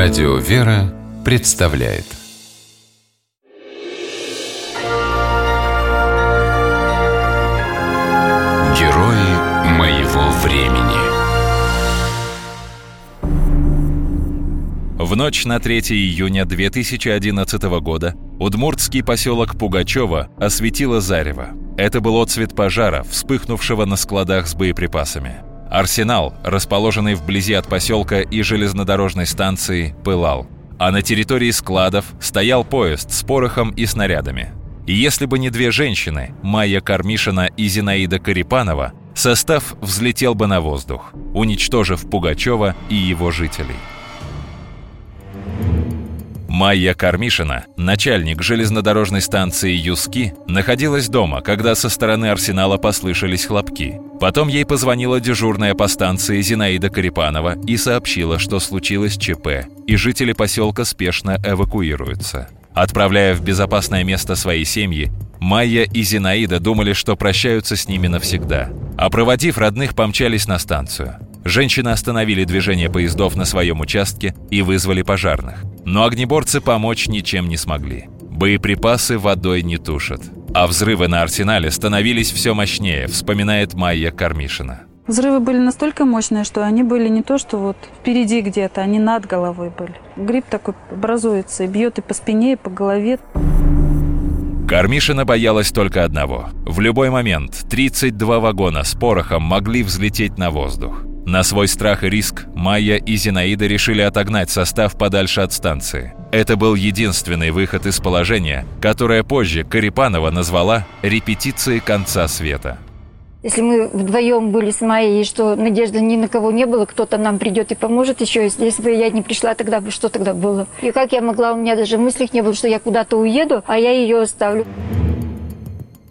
Радио «Вера» представляет Герои моего времени В ночь на 3 июня 2011 года удмуртский поселок Пугачева осветило зарево. Это был отцвет пожара, вспыхнувшего на складах с боеприпасами. Арсенал, расположенный вблизи от поселка и железнодорожной станции, пылал. А на территории складов стоял поезд с порохом и снарядами. И если бы не две женщины, Майя Кармишина и Зинаида Карипанова, состав взлетел бы на воздух, уничтожив Пугачева и его жителей. Майя Кармишина, начальник железнодорожной станции Юски, находилась дома, когда со стороны арсенала послышались хлопки. Потом ей позвонила дежурная по станции Зинаида Карипанова и сообщила, что случилось ЧП, и жители поселка спешно эвакуируются. Отправляя в безопасное место свои семьи, Майя и Зинаида думали, что прощаются с ними навсегда. А проводив родных, помчались на станцию. Женщины остановили движение поездов на своем участке и вызвали пожарных. Но огнеборцы помочь ничем не смогли. Боеприпасы водой не тушат. А взрывы на арсенале становились все мощнее, вспоминает Майя Кармишина. Взрывы были настолько мощные, что они были не то, что вот впереди где-то, они над головой были. Гриб такой образуется и бьет и по спине, и по голове. Кармишина боялась только одного. В любой момент 32 вагона с порохом могли взлететь на воздух. На свой страх и риск Майя и Зинаида решили отогнать состав подальше от станции. Это был единственный выход из положения, которое позже Карипанова назвала «репетицией конца света». Если мы вдвоем были с Майей, что надежды ни на кого не было, кто-то нам придет и поможет еще. Если бы я не пришла, тогда бы что тогда было? И как я могла, у меня даже в не было, что я куда-то уеду, а я ее оставлю.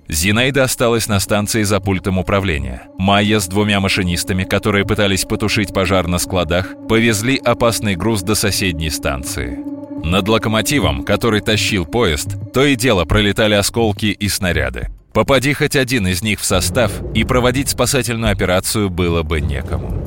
Зинаида осталась на станции за пультом управления. Майя с двумя машинистами, которые пытались потушить пожар на складах, повезли опасный груз до соседней станции. Над локомотивом, который тащил поезд, то и дело пролетали осколки и снаряды. Попади хоть один из них в состав, и проводить спасательную операцию было бы некому.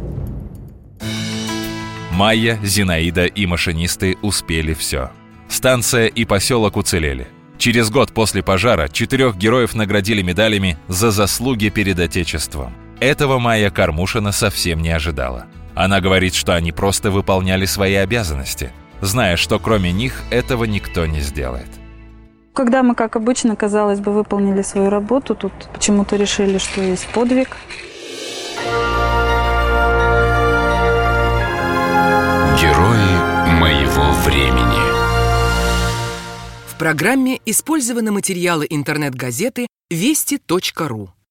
Майя, Зинаида и машинисты успели все. Станция и поселок уцелели – Через год после пожара четырех героев наградили медалями за заслуги перед Отечеством. Этого Майя Кармушина совсем не ожидала. Она говорит, что они просто выполняли свои обязанности, зная, что кроме них этого никто не сделает. Когда мы, как обычно, казалось бы, выполнили свою работу, тут почему-то решили, что есть подвиг. Герои моего времени программе использованы материалы интернет-газеты вести.ру.